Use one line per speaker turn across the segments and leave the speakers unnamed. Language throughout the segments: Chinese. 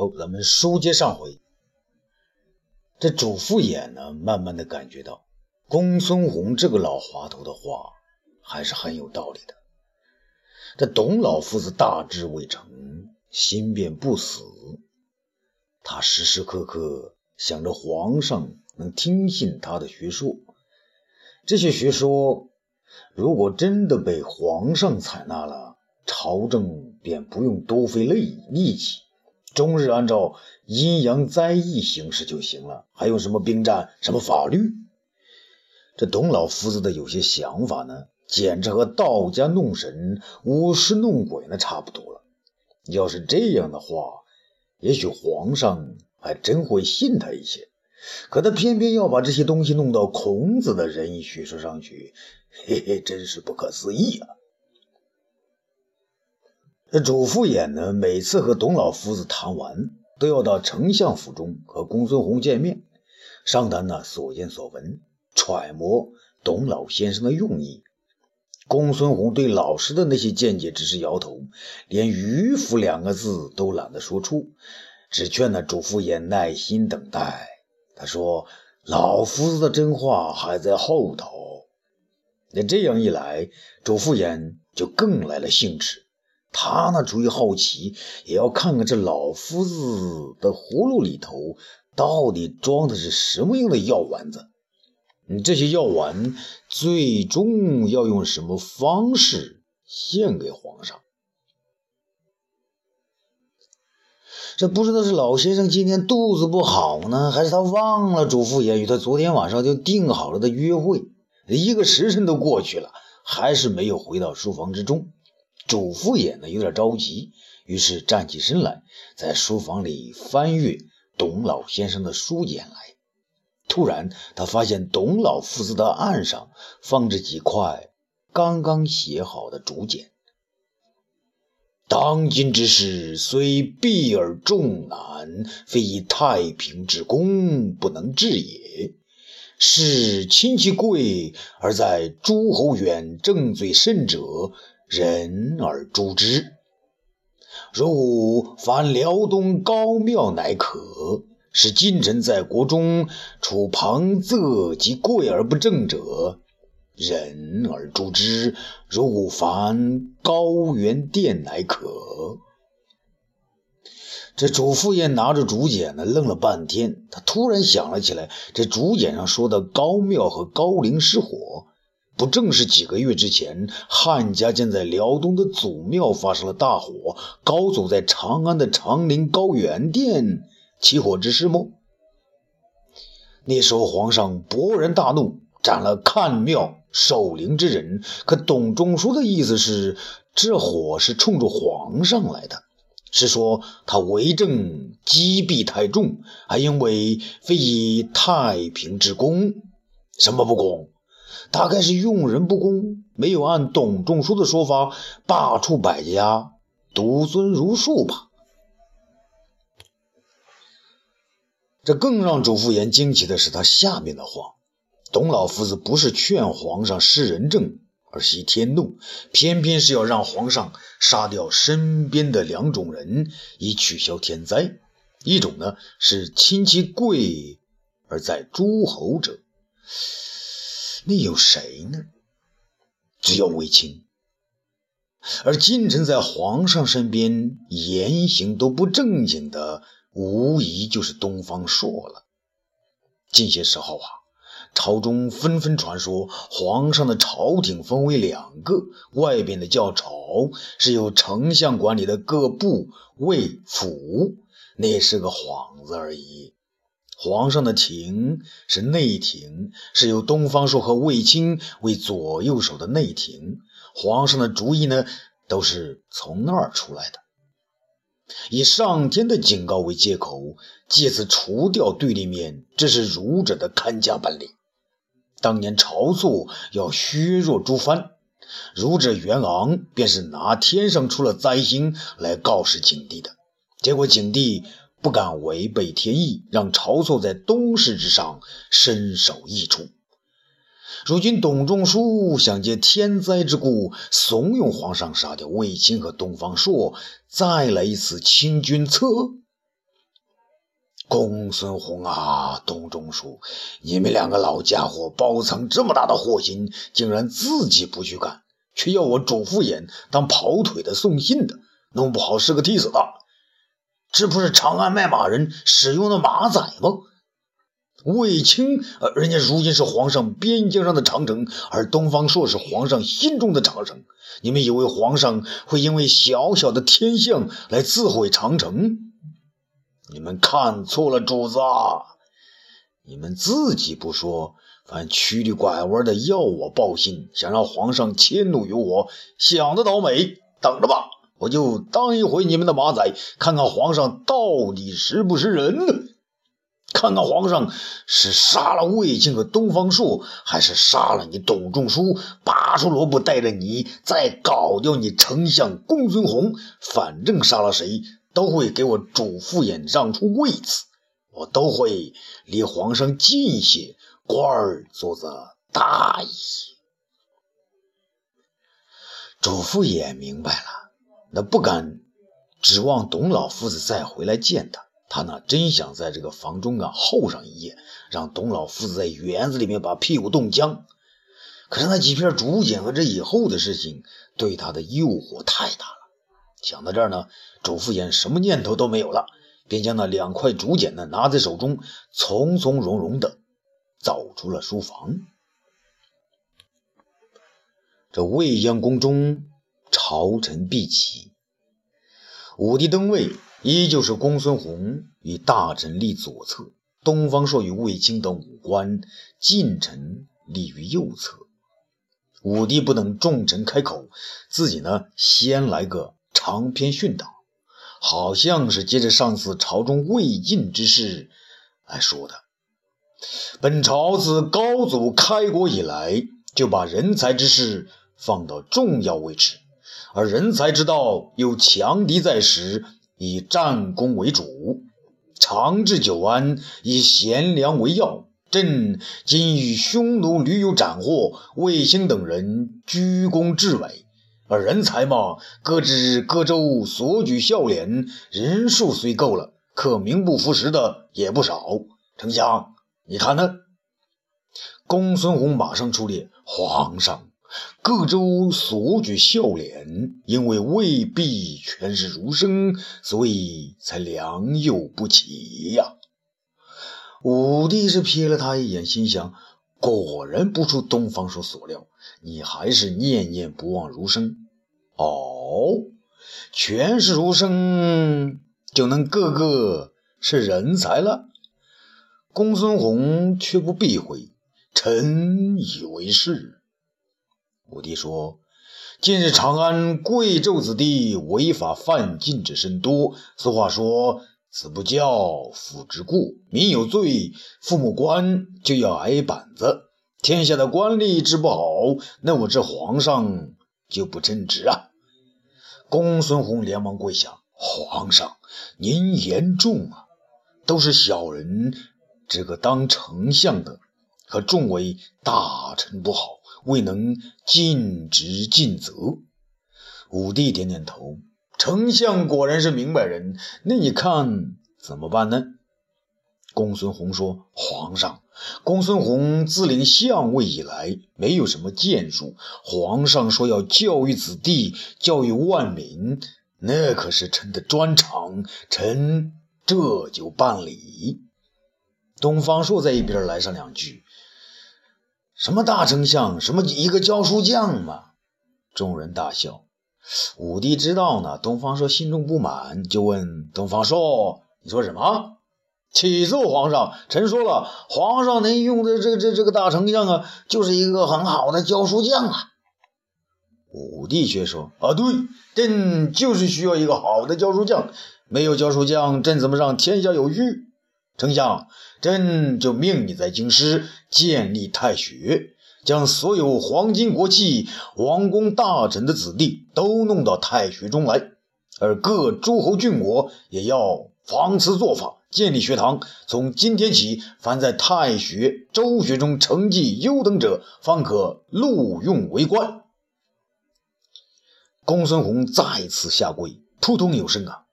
哦，咱们书接上回，这主父偃呢，慢慢的感觉到公孙弘这个老滑头的话还是很有道理的。这董老夫子大志未成，心便不死，他时时刻刻想着皇上能听信他的学说，这些学说如果真的被皇上采纳了，朝政便不用多费力力气。终日按照阴阳灾异行事就行了，还用什么兵战、什么法律？这董老夫子的有些想法呢，简直和道家弄神、巫师弄鬼那差不多了。要是这样的话，也许皇上还真会信他一些。可他偏偏要把这些东西弄到孔子的仁义学说上去，嘿嘿，真是不可思议啊！这主父偃呢，每次和董老夫子谈完，都要到丞相府中和公孙弘见面，商谈那所见所闻，揣摩董老先生的用意。公孙弘对老师的那些见解只是摇头，连“迂腐”两个字都懒得说出，只劝那主父偃耐心等待。他说：“老夫子的真话还在后头。”那这样一来，主父偃就更来了兴致。他呢，出于好奇，也要看看这老夫子的葫芦里头到底装的是什么样的药丸子。你，这些药丸最终要用什么方式献给皇上？这不知道是老先生今天肚子不好呢，还是他忘了主父偃与他昨天晚上就定好了的约会？一个时辰都过去了，还是没有回到书房之中。主父偃呢有点着急，于是站起身来，在书房里翻阅董老先生的书简来。突然，他发现董老夫子的案上放着几块刚刚写好的竹简。当今之事虽弊而重难，非以太平之功不能治也。是亲戚贵而在诸侯远正最甚者。人而诛之。如凡辽东高庙，乃可使近臣在国中处旁侧及贵而不正者，人而诛之。如凡高原殿，乃可。这主父偃拿着竹简呢，愣了半天。他突然想了起来，这竹简上说的高庙和高陵失火。不正是几个月之前，汉家建在辽东的祖庙发生了大火，高祖在长安的长陵高原殿起火之事吗？那时候皇上勃然大怒，斩了看庙守陵之人。可董仲舒的意思是，这火是冲着皇上来的，是说他为政积弊太重，还因为非以太平之功，什么不公？大概是用人不公，没有按董仲舒的说法罢黜百家，独尊儒术吧。这更让主父偃惊奇的是他下面的话：董老夫子不是劝皇上施仁政而息天怒，偏偏是要让皇上杀掉身边的两种人，以取消天灾。一种呢是亲戚贵而在诸侯者。那有谁呢？只有卫青。而近臣在皇上身边言行都不正经的，无疑就是东方朔了。近些时候啊，朝中纷纷传说，皇上的朝廷分为两个，外边的叫朝，是由丞相管理的各部、卫、府，那是个幌子而已。皇上的廷是内廷，是由东方朔和卫青为左右手的内廷。皇上的主意呢，都是从那儿出来的。以上天的警告为借口，借此除掉对立面，这是儒者的看家本领。当年晁错要削弱朱藩，儒者袁昂便是拿天上出了灾星来告示景帝的，结果景帝。不敢违背天意，让晁错在东市之上身首异处。如今董仲舒想借天灾之故，怂恿皇上杀掉卫青和东方朔，再来一次清君侧。公孙弘啊，董仲舒，你们两个老家伙包藏这么大的祸心，竟然自己不去干，却要我主父偃当跑腿的、送信的，弄不好是个替死的。这不是长安卖马人使用的马仔吗？卫青，呃，人家如今是皇上边疆上的长城，而东方朔是皇上心中的长城。你们以为皇上会因为小小的天象来自毁长城？你们看错了，主子！你们自己不说，反曲里拐弯的要我报信，想让皇上迁怒于我，想得倒美！等着吧，我就当一回你们的马仔，看看皇上到底是不是人呢？看看皇上是杀了魏晋和东方朔，还是杀了你董仲舒，拔出萝卜带着你再搞掉你丞相公孙弘？反正杀了谁？都会给我主父偃让出位子，我都会离皇上近些，官儿做的大一些。主父偃明白了，那不敢指望董老夫子再回来见他。他呢，真想在这个房中啊候上一夜，让董老夫子在园子里面把屁股冻僵。可是那几片竹简和这以后的事情，对他的诱惑太大了。想到这儿呢，主父偃什么念头都没有了，便将那两块竹简呢拿在手中，从从容容的走出了书房。这未央宫中，朝臣毕齐，武帝登位，依旧是公孙弘与大臣立左侧，东方朔与卫青等武官近臣立于右侧。武帝不等众臣开口，自己呢先来个。长篇训导，好像是接着上次朝中未尽之事来说的。本朝自高祖开国以来，就把人才之事放到重要位置，而人才之道又强敌在时，以战功为主，长治久安，以贤良为要。朕今与匈奴屡有斩获，卫青等人居功至伟。而人才嘛，各知各州所举孝廉，人数虽够了，可名不副实的也不少。丞相，你看呢？公孙弘马上出列，皇上，各州所举孝廉，因为未必全是儒生，所以才良莠不齐呀。武帝是瞥了他一眼，心想：果然不出东方朔所料。你还是念念不忘儒生哦，全是儒生就能个个是人才了。公孙弘却不避讳，臣以为是。武帝说：“近日长安贵胄子弟违法犯禁者甚多，俗话说‘子不教，父之过’，民有罪，父母官就要挨板子。”天下的官吏治不好，那我这皇上就不称职啊！公孙弘连忙跪下：“皇上，您言重啊！都是小人这个当丞相的和众位大臣不好，未能尽职尽责。”武帝点点头：“丞相果然是明白人，那你看怎么办呢？”公孙弘说：“皇上，公孙弘自领相位以来，没有什么建树。皇上说要教育子弟，教育万民，那可是臣的专长。臣这就办理。”东方朔在一边来上两句：“什么大丞相，什么一个教书匠嘛！”众人大笑。武帝知道呢，东方朔心中不满，就问东方朔：“你说什么？”启奏皇上，臣说了，皇上您用的这这这个大丞相啊，就是一个很好的教书匠啊。武帝却说：“啊，对，朕就是需要一个好的教书匠，没有教书匠，朕怎么让天下有序？丞相，朕就命你在京师建立太学，将所有皇亲国戚、王公大臣的子弟都弄到太学中来，而各诸侯郡国也要仿此做法。”建立学堂，从今天起，凡在太学、周学中成绩优等者，方可录用为官。公孙弘再次下跪，扑通有声啊！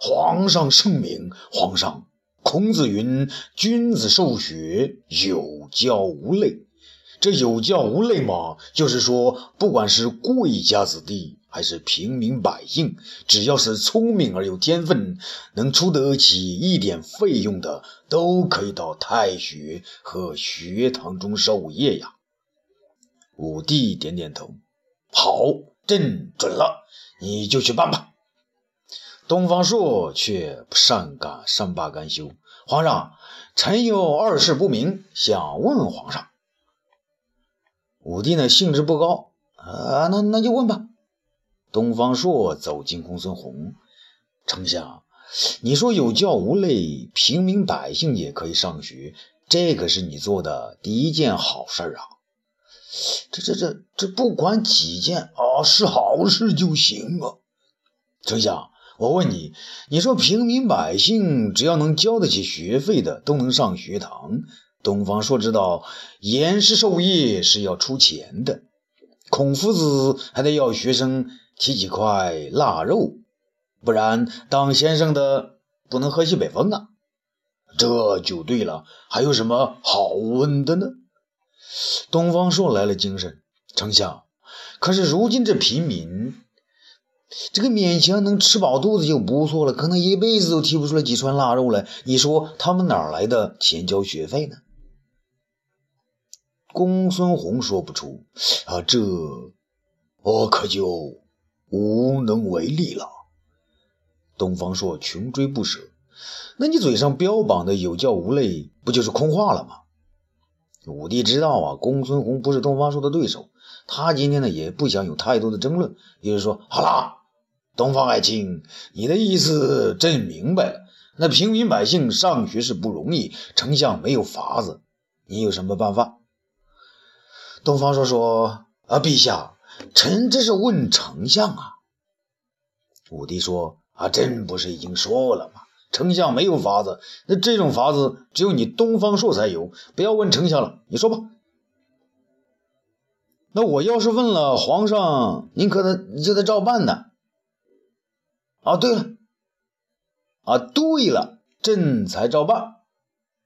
皇上圣明，皇上孔子云：“君子受学，有教无类。”这有教无类嘛，就是说，不管是贵家子弟还是平民百姓，只要是聪明而有天分，能出得起一点费用的，都可以到太学和学堂中授业呀。武帝点点头，好，朕准了，你就去办吧。东方朔却不善干善罢甘休，皇上，臣有二事不明，想问问皇上。武帝呢，兴致不高啊，那那就问吧。东方朔走进公孙弘，丞相，你说有教无类，平民百姓也可以上学，这可是你做的第一件好事啊。这这这这，不管几件啊，是好事就行啊。丞相，我问你，你说平民百姓只要能交得起学费的，都能上学堂。东方朔知道言师授业是要出钱的，孔夫子还得要学生提几块腊肉，不然当先生的不能喝西北风啊！这就对了，还有什么好问的呢？东方朔来了精神，丞相，可是如今这平民，这个勉强能吃饱肚子就不错了，可能一辈子都提不出来几串腊肉来，你说他们哪来的钱交学费呢？公孙弘说不出啊，这我可就无能为力了。东方朔穷追不舍，那你嘴上标榜的有教无类，不就是空话了吗？武帝知道啊，公孙弘不是东方朔的对手，他今天呢也不想有太多的争论，也就是说，好啦，东方爱卿，你的意思朕明白了。那平民百姓上学是不容易，丞相没有法子，你有什么办法？东方朔说：“啊，陛下，臣这是问丞相啊。”武帝说：“啊，朕不是已经说了吗？丞相没有法子，那这种法子只有你东方朔才有。不要问丞相了，你说吧。那我要是问了皇上，您可得你就得照办呢。啊，对了，啊，对了，朕才照办。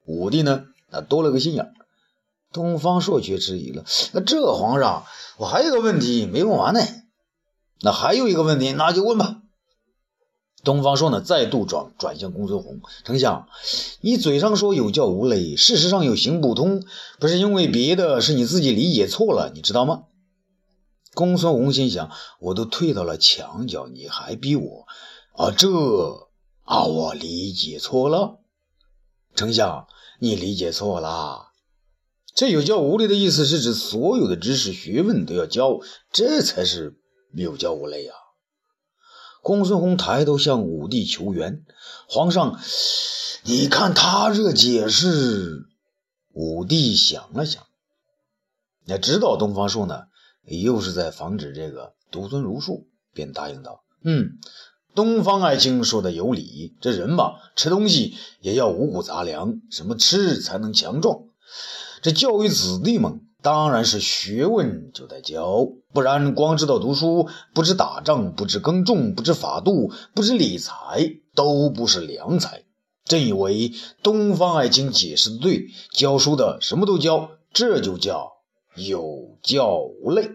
武帝呢，那多了个心眼。”东方朔却迟疑了。那这皇上，我还有个问题没问完呢。那还有一个问题，那就问吧。东方朔呢，再度转转向公孙弘，丞相，你嘴上说有教无类，事实上又行不通，不是因为别的，是你自己理解错了，你知道吗？公孙弘心想，我都退到了墙角，你还逼我啊？这啊，我理解错了。丞相，你理解错了。这有教无类的意思是指所有的知识学问都要教，这才是有教无类啊！公孙弘抬头向武帝求援，皇上，你看他这解释。武帝想了想，那知道东方朔呢，又是在防止这个独尊儒术，便答应道：“嗯，东方爱卿说的有理，这人吧，吃东西也要五谷杂粮，什么吃才能强壮？”这教育子弟们，当然是学问就得教，不然光知道读书，不知打仗，不知耕种，不知法度，不知理财，都不是良才。朕以为东方爱卿解释的对，教书的什么都教，这就叫有教无类。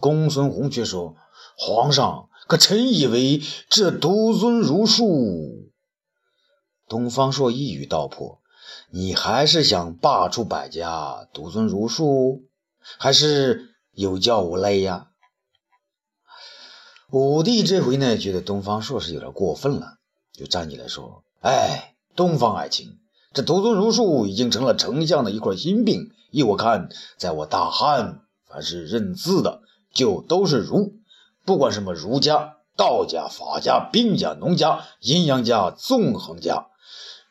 公孙弘却说：“皇上，可臣以为这独尊儒术。”东方朔一语道破。你还是想罢黜百家，独尊儒术，还是有教无类呀？武帝这回呢，觉得东方朔是有点过分了，就站起来说：“哎，东方爱卿，这独尊儒术已经成了丞相的一块心病。依我看，在我大汉，凡是认字的，就都是儒，不管什么儒家、道家、法家、兵家、农家、阴阳家、纵横家。”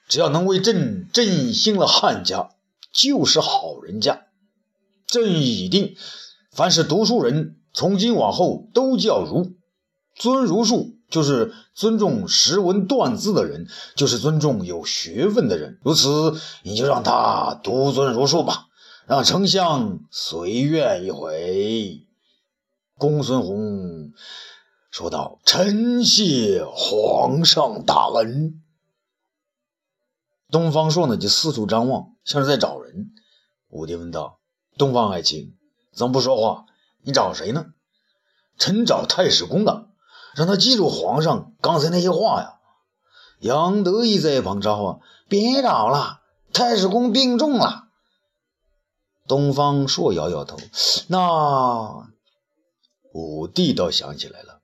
只要能为朕振兴了汉家，就是好人家。朕已定，凡是读书人，从今往后都叫儒。尊儒术，就是尊重识文断字的人，就是尊重有学问的人。如此，你就让他独尊儒术吧，让丞相随愿一回。公孙弘说道：“臣谢皇上大恩。”东方朔呢就四处张望，像是在找人。武帝问道：“东方爱卿，怎么不说话？你找谁呢？”“臣找太史公的，让他记住皇上刚才那些话呀。”杨得意在一旁招呼：“别找了，太史公病重了。”东方朔摇摇头：“那……”武帝倒想起来了，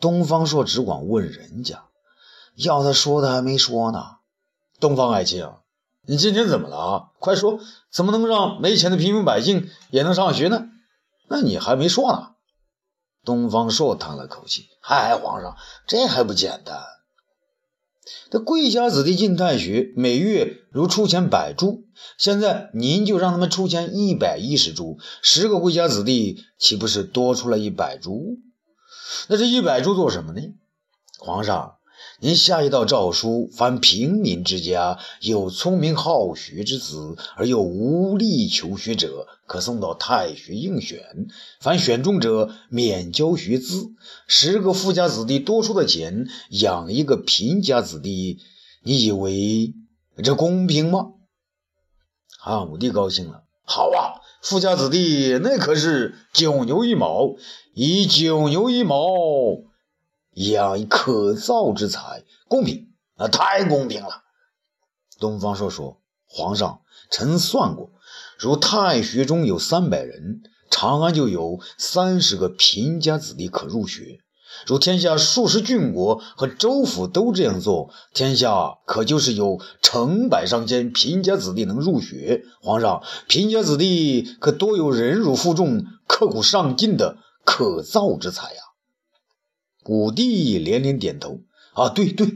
东方朔只管问人家，要他说的还没说呢。东方爱卿，你今天怎么了？快说，怎么能让没钱的平民百姓也能上学呢？那你还没说呢。东方朔叹了口气：“嗨，皇上，这还不简单？这贵家子弟进太学，每月如出钱百铢，现在您就让他们出钱一百一十铢，十个贵家子弟岂不是多出了一百铢？那这一百铢做什么呢？皇上。”您下一道诏书：凡平民之家有聪明好学之子，而又无力求学者，可送到太学应选。凡选中者，免交学资。十个富家子弟多出的钱养一个贫家子弟，你以为这公平吗？汉武帝高兴了，好啊！富家子弟那可是九牛一毛，以九牛一毛。养可造之才，公平啊，太公平了。东方朔说：“皇上，臣算过，如太学中有三百人，长安就有三十个贫家子弟可入学。如天下数十郡国和州府都这样做，天下可就是有成百上千贫家子弟能入学。皇上，贫家子弟可多有忍辱负重、刻苦上进的可造之才呀。”武帝连连点头：“啊，对对，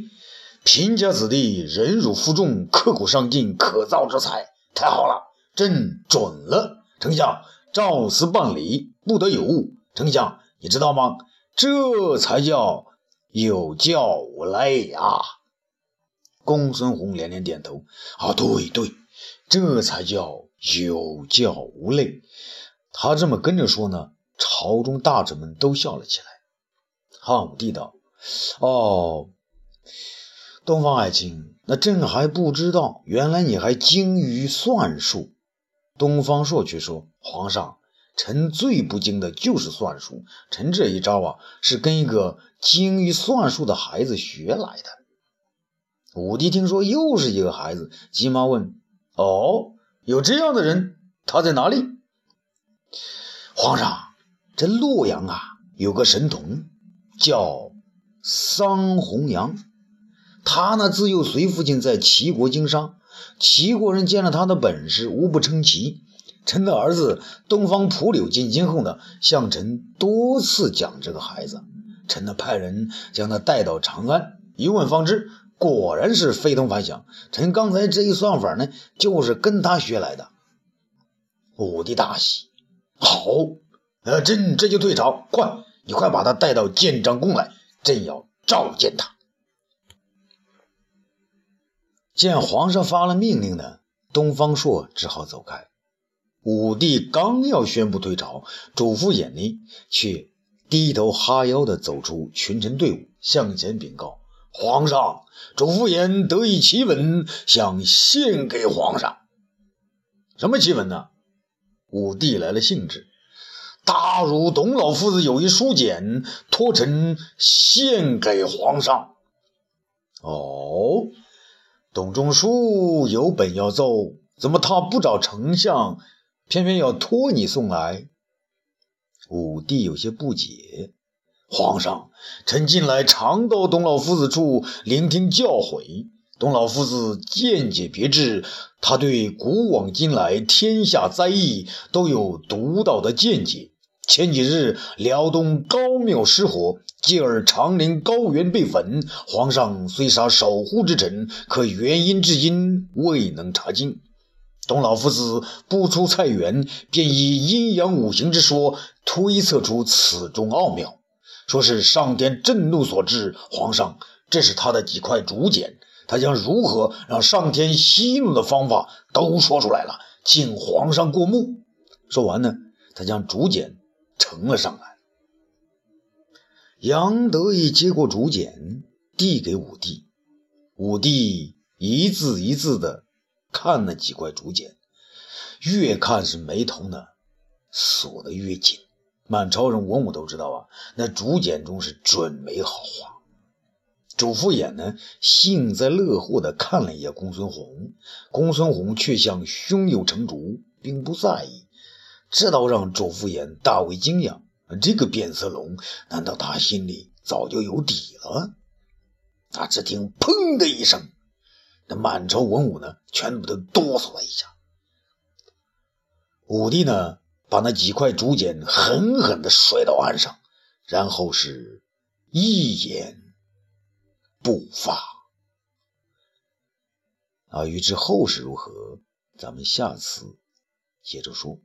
贫家子弟忍辱负重、刻苦上进，可造之才，太好了，朕准了。丞相照此办理，不得有误。丞相，你知道吗？这才叫有教无类呀！”公孙弘连连点头：“啊，对对，这才叫有教无类。”他这么跟着说呢，朝中大臣们都笑了起来。汉武帝道：“哦，东方爱卿，那朕还不知道，原来你还精于算术。”东方朔却说：“皇上，臣最不精的就是算术。臣这一招啊，是跟一个精于算术的孩子学来的。”武帝听说又是一个孩子，急忙问：“哦，有这样的人？他在哪里？”皇上，这洛阳啊，有个神童。叫桑弘羊，他呢自幼随父亲在齐国经商，齐国人见了他的本事，无不称奇。臣的儿子东方蒲柳进京后呢，向臣多次讲这个孩子。臣呢派人将他带到长安，一问方知，果然是非同凡响。臣刚才这一算法呢，就是跟他学来的。武帝大喜，好，呃，朕这就退朝，快。你快把他带到建章宫来，朕要召见他。见皇上发了命令呢，东方朔只好走开。武帝刚要宣布退朝，主父偃呢，却低头哈腰的走出群臣队伍，向前禀告：“皇上，主父偃得以奇闻，想献给皇上。什么奇闻呢？”武帝来了兴致。大儒董老夫子有一书简，托臣献给皇上。哦，董仲舒有本要奏，怎么他不找丞相，偏偏要托你送来？武帝有些不解。皇上，臣近来常到董老夫子处聆听教诲，董老夫子见解别致，他对古往今来天下灾异都有独到的见解。前几日辽东高庙失火，继而长陵高原被焚。皇上虽杀守护之臣，可原因至今未能查清。董老夫子不出菜园，便以阴阳五行之说推测出此中奥妙，说是上天震怒所致。皇上，这是他的几块竹简，他将如何让上天息怒的方法都说出来了，请皇上过目。说完呢，他将竹简。呈了上来，杨得意接过竹简，递给武帝。武帝一字一字的看那几块竹简，越看是眉头呢锁得越紧。满朝人文武都知道啊，那竹简中是准没好话。主父偃呢幸灾乐祸的看了一眼公孙弘，公孙弘却像胸有成竹，并不在意。这倒让主父偃大为惊讶。这个变色龙，难道他心里早就有底了？他只听“砰”的一声，那满朝文武呢，全部都哆嗦了一下。武帝呢，把那几块竹简狠狠地摔到岸上，然后是一言不发。啊，欲知后事如何，咱们下次接着说。